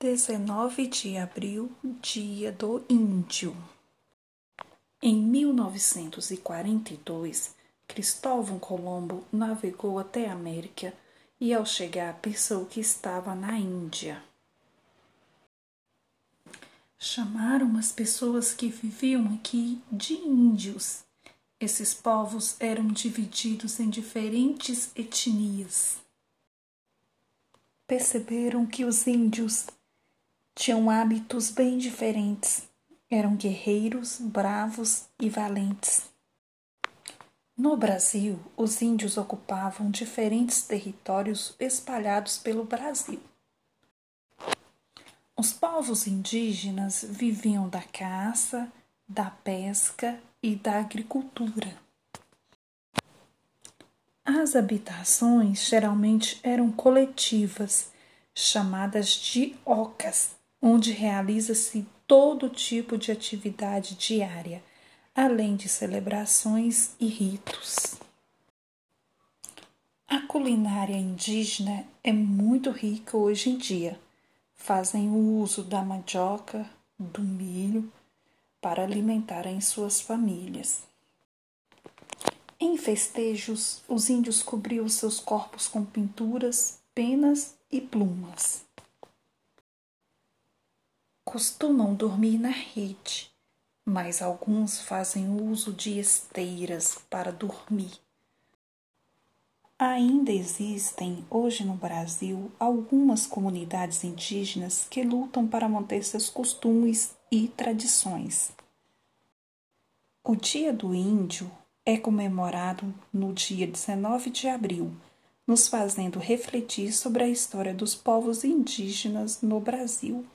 19 de abril, Dia do Índio. Em 1942, Cristóvão Colombo navegou até a América e, ao chegar, pensou que estava na Índia. Chamaram as pessoas que viviam aqui de índios. Esses povos eram divididos em diferentes etnias. Perceberam que os índios tinham hábitos bem diferentes. Eram guerreiros, bravos e valentes. No Brasil, os índios ocupavam diferentes territórios espalhados pelo Brasil. Os povos indígenas viviam da caça, da pesca e da agricultura. As habitações geralmente eram coletivas, chamadas de ocas, onde realiza-se todo tipo de atividade diária, além de celebrações e ritos. A culinária indígena é muito rica hoje em dia. Fazem o uso da mandioca, do milho, para alimentarem suas famílias. Em festejos, os índios cobriam seus corpos com pinturas, penas e plumas costumam dormir na rede, mas alguns fazem uso de esteiras para dormir. Ainda existem hoje no Brasil algumas comunidades indígenas que lutam para manter seus costumes e tradições. O Dia do Índio é comemorado no dia 19 de abril, nos fazendo refletir sobre a história dos povos indígenas no Brasil.